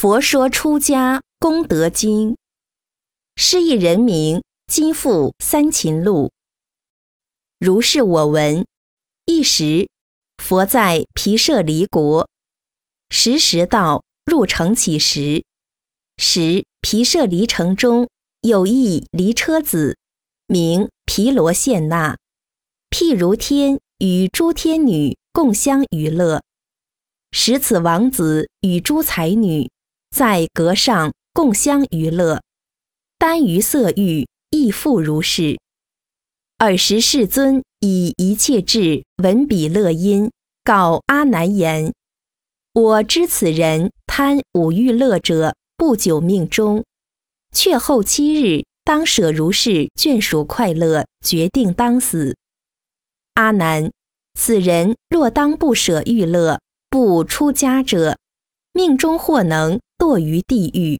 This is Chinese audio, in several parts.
佛说出家功德经，失意人名今复三秦路。如是我闻。一时，佛在毗舍离国，时时到入城乞食。时毗舍离城中有一离车子，名毗罗献那，譬如天与诸天女共相娱乐。使此王子与诸才女在阁上共相娱乐，耽于色欲，亦复如是。尔时世尊以一切智闻彼乐音，告阿难言：“我知此人贪五欲乐者，不久命终，却后七日当舍如是眷属快乐，决定当死。阿难，此人若当不舍欲乐。”不出家者，命中或能堕于地狱。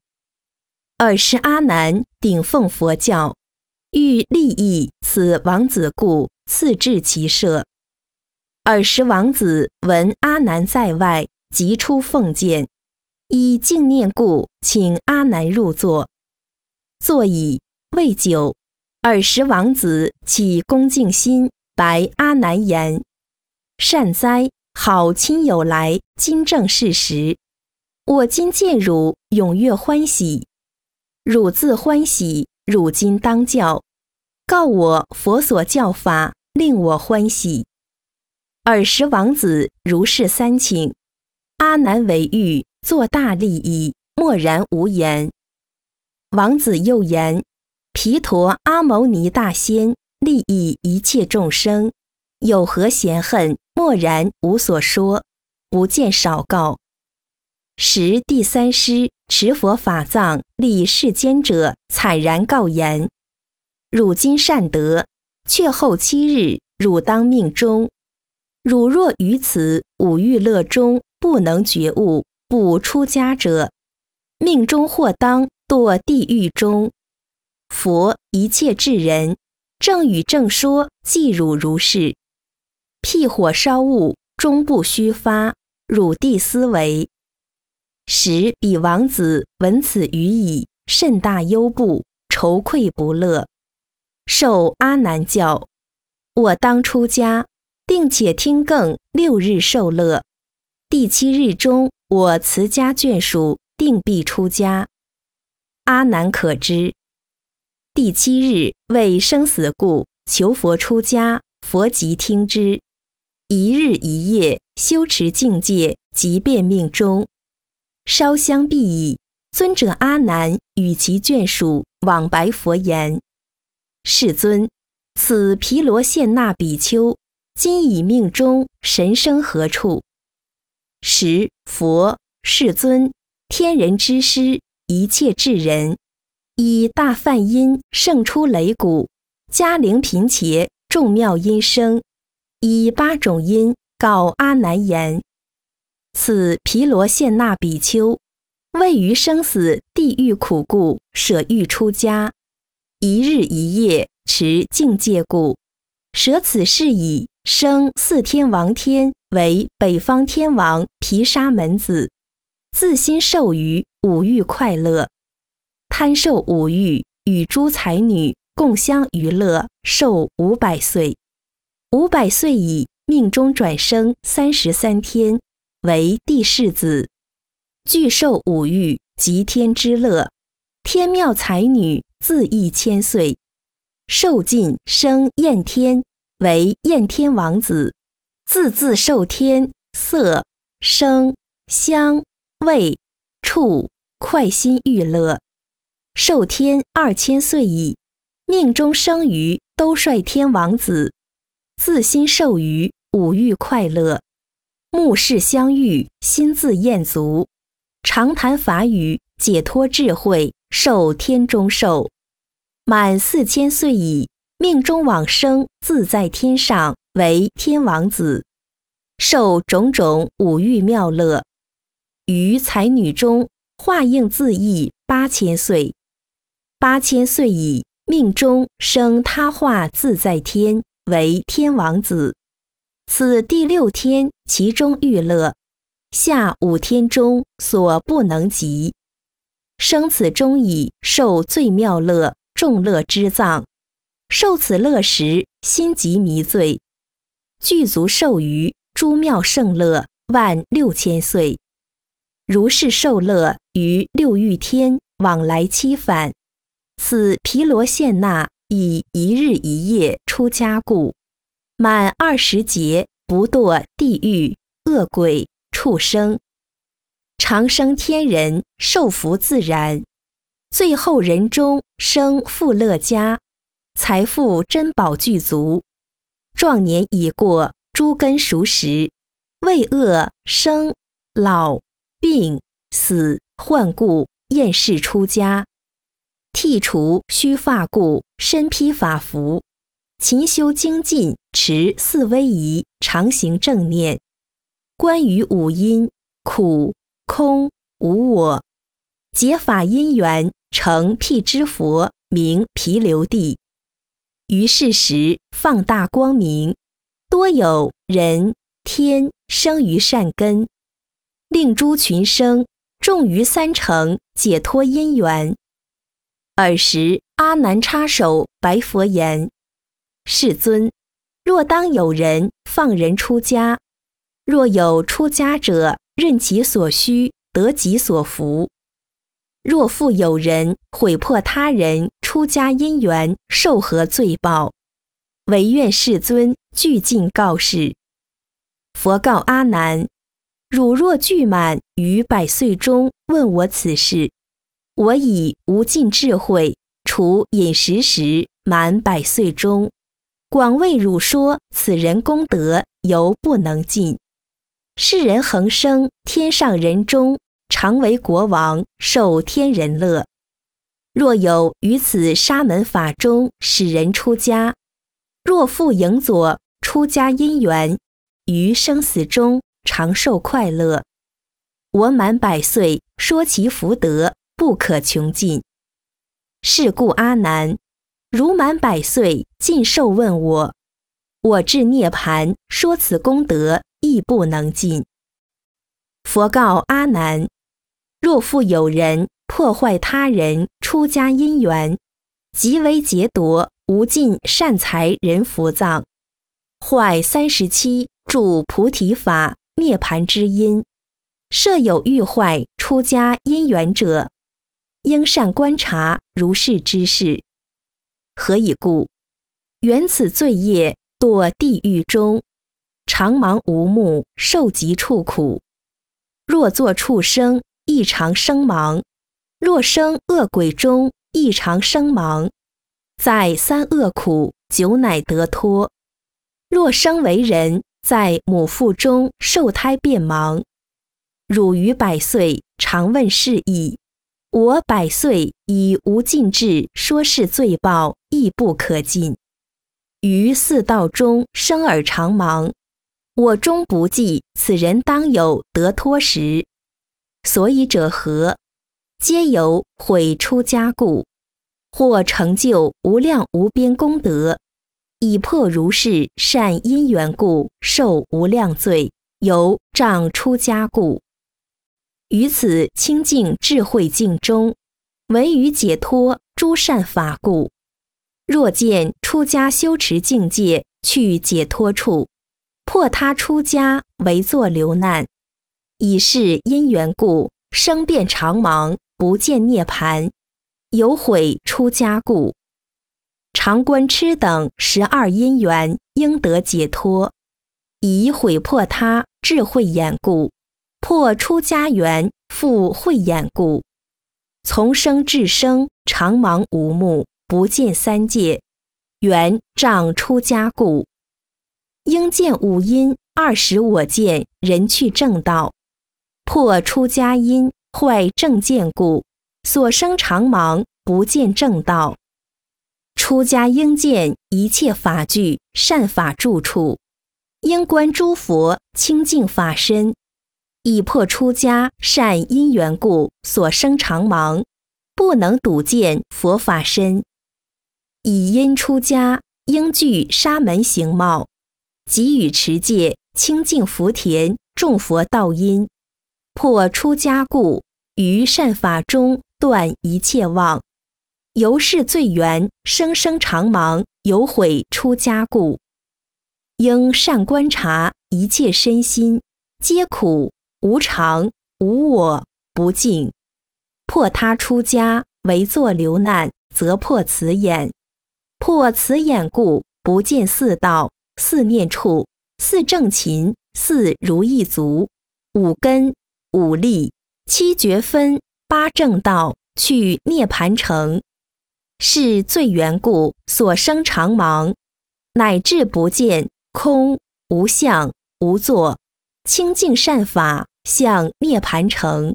尔时阿难顶奉佛教，欲利益此王子故，赐至其舍。尔时王子闻阿难在外，即出奉见，以敬念故，请阿难入座。坐已未久，尔时王子起恭敬心，白阿难言：“善哉！”好亲友来，今正是时。我今见汝，踊跃欢喜。汝自欢喜，汝今当教，告我佛所教法，令我欢喜。尔时王子如是三请，阿难为欲，作大利益，默然无言。王子又言：毗陀阿牟尼大仙，利益一切众生，有何嫌恨？默然无所说，不见少告。时第三师持佛法藏立世间者，惨然告言：汝今善德，却后七日，汝当命终。汝若于此五欲乐中不能觉悟，不出家者，命中或当堕地狱中。佛一切智人，正语正说，即汝如是。辟火烧物，终不虚发。汝地思维。时彼王子闻此语已，甚大忧怖，愁愧不乐。受阿难教，我当出家，定且听更六日受乐。第七日中，我辞家眷属，定必出家。阿难可知。第七日为生死故，求佛出家，佛即听之。一日一夜修持境界，即便命中。烧香毕矣，尊者阿难与其眷属往白佛言：“世尊，此毗罗献那比丘今已命中，神生何处？”时佛世尊天人之师，一切智人，以大梵音胜出擂鼓，嘉陵频伽众妙音声。以八种音告阿难言：“此毗罗献那比丘，位于生死地狱苦故，舍欲出家，一日一夜持境界故，舍此事已，生四天王天为北方天王毗沙门子，自心受于五欲快乐，贪受五欲，与诸才女共相娱乐，寿五百岁。”五百岁已，命中转生三十三天，为帝世子，具受五欲，及天之乐。天妙才女自缢千岁，受尽生焰天，为焰天王子，自自受天色声香味触快心欲乐。受天二千岁矣，命中生于兜率天王子。自心受于五欲快乐，目视相遇，心自厌足，常谈法语，解脱智慧，受天中寿，满四千岁矣，命中往生，自在天上，为天王子，受种种五欲妙乐，于才女中化应自意八千岁，八千岁矣，命中生他化自在天。为天王子，此第六天，其中欲乐，下五天中所不能及。生此中矣，受最妙乐，众乐之藏。受此乐时，心即迷醉。具足受于诸妙胜乐，万六千岁。如是受乐于六欲天，往来七返。此毗罗献那以一日一夜出家故，满二十劫不堕地狱、恶鬼、畜生，长生天人，受福自然。最后人中生富乐家，财富珍宝具足。壮年已过，诸根熟识，为恶生老病死患故，厌世出家。剃除须发故，身披法服，勤修精进，持四威仪，常行正念。关于五阴苦空无我，解法因缘，成辟支佛，名毗留地。于是时放大光明，多有人天生于善根，令诸群生重于三成，解脱因缘。尔时，阿难插手白佛言：“世尊，若当有人放人出家，若有出家者任其所需，得己所福；若复有人毁破他人出家因缘，受何罪报？唯愿世尊具尽告示。”佛告阿难：“汝若具满于百岁中问我此事。”我以无尽智慧，除饮食时满百岁中，广为汝说此人功德犹不能尽。世人恒生天上人中，常为国王，受天人乐。若有于此沙门法中使人出家，若复迎左出家因缘，于生死中常受快乐。我满百岁说其福德。不可穷尽。是故阿难，如满百岁，尽寿问我，我至涅盘说此功德亦不能尽。佛告阿难：若复有人破坏他人出家因缘，即为劫夺无尽善财人福藏，坏三十七助菩提法涅盘之因，设有欲坏出家因缘者。应善观察如是之事，何以故？缘此罪业堕地狱中，常盲无目，受极处苦。若作畜生，亦常生盲；若生恶鬼中，亦常生盲。在三恶苦，久乃得脱。若生为人，在母腹中受胎变盲。汝于百岁，常问是意。我百岁以无尽智说是罪报亦不可尽，于四道中生而常盲，我终不记此人当有得脱时。所以者何？皆由毁出家故，或成就无量无边功德，以破如是善因缘故，受无量罪，由障出家故。于此清净智慧境中，唯于解脱诸善法故。若见出家修持境界去解脱处，破他出家为作流难，以是因缘故生变常盲，不见涅盘，有悔出家故。常观痴等十二因缘应得解脱，以毁破他智慧眼故。破出家缘，复慧眼故，从生至生，常盲无目，不见三界，缘障出家故。应见五阴，二十我见，人去正道。破出家因，坏正见故，所生常盲，不见正道。出家应见一切法具，善法住处，应观诸佛清净法身。以破出家善因缘故所生常盲，不能睹见佛法身。以因出家应具沙门形貌，给予持戒清净福田种佛道因，破出家故，于善法中断一切妄，由是罪缘生生常忙，有悔出家故。应善观察一切身心，皆苦无常无我不净。破他出家为作流难，则破此眼。破此眼故，不见四道、四念处、四正勤、四如意足、五根、五力、七觉分、八正道，去涅盘城，是最缘故所生常忙，乃至不见空无相无作，清净善法向涅盘城。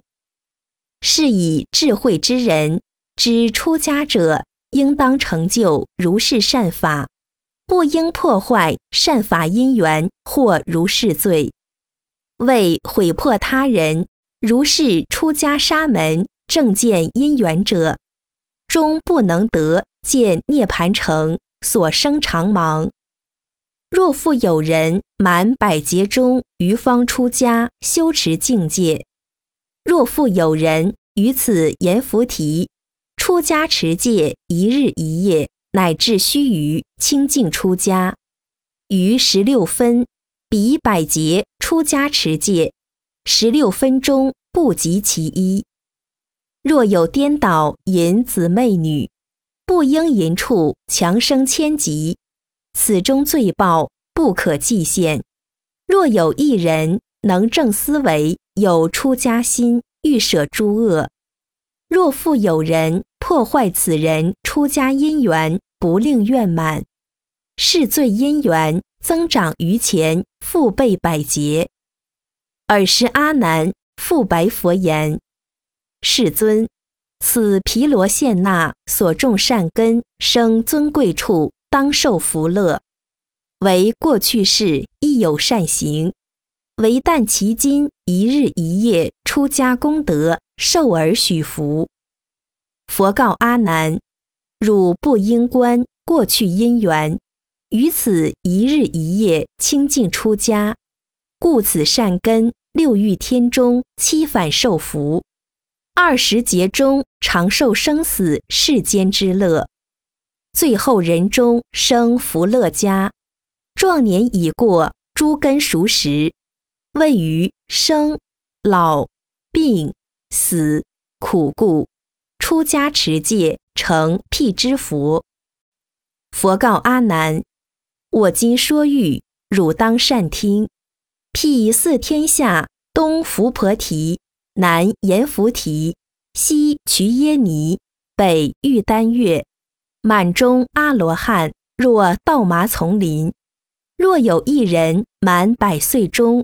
是以智慧之人知出家者。应当成就如是善法，不应破坏善法因缘或如是罪。为毁破他人如是出家沙门正见因缘者，终不能得见涅盘城所生长忙。若复有人满百劫中于方出家修持境界，若复有人于此言菩提。出家持戒一日一夜，乃至须臾清净出家，于十六分比百劫出家持戒，十六分钟不及其一。若有颠倒淫姊妹女，不应淫处强生千级，此中罪报不可计限。若有一人能正思维，有出家心，欲舍诸恶；若复有人。破坏此人出家因缘，不令愿满，是罪因缘增长于前，复倍百劫。尔时阿难复白佛言：“世尊，此毗罗献那所种善根生尊贵处，当受福乐；为过去世亦有善行，唯但其今一日一夜出家功德，受而许福。”佛告阿难：“汝不应观过去因缘，于此一日一夜清净出家，故此善根六欲天中七反受福，二十劫中长寿生死世间之乐，最后人中生福乐家，壮年已过诸根熟识，位于生老病死苦故。”出家持戒成辟支佛。佛告阿难：“我今说欲，汝当善听。辟四天下：东伏婆提，南阎浮提，西瞿耶尼，北玉丹月。满中阿罗汉，若稻麻丛林。若有一人满百岁中，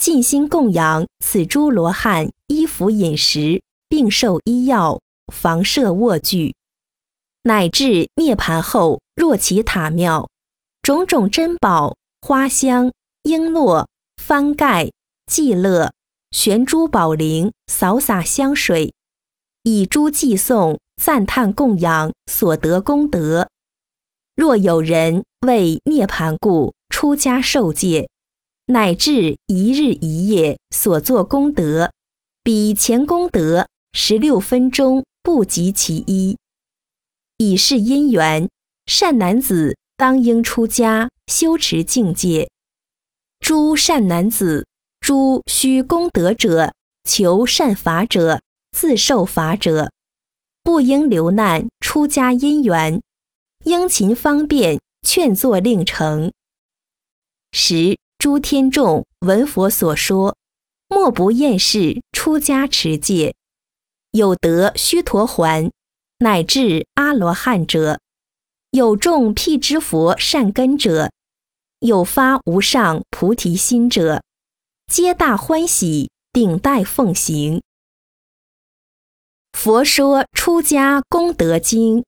尽心供养此诸罗汉，衣服饮食，并受医药。”房舍卧具，乃至涅盘后，若其塔庙，种种珍宝、花香、璎珞、幡盖、伎乐、悬珠宝铃，扫洒香水，以诸祭送、赞叹供养所得功德。若有人为涅盘故出家受戒，乃至一日一夜所作功德，比前功德十六分钟。不及其一，以是因缘，善男子当应出家修持境界。诸善男子，诸须功德者，求善法者，自受法者，不应留难出家因缘，应勤方便劝作令成。十诸天众闻佛所说，莫不厌世出家持戒。有得须陀环，乃至阿罗汉者，有种辟支佛善根者，有发无上菩提心者，皆大欢喜，顶戴奉行。佛说出家功德经。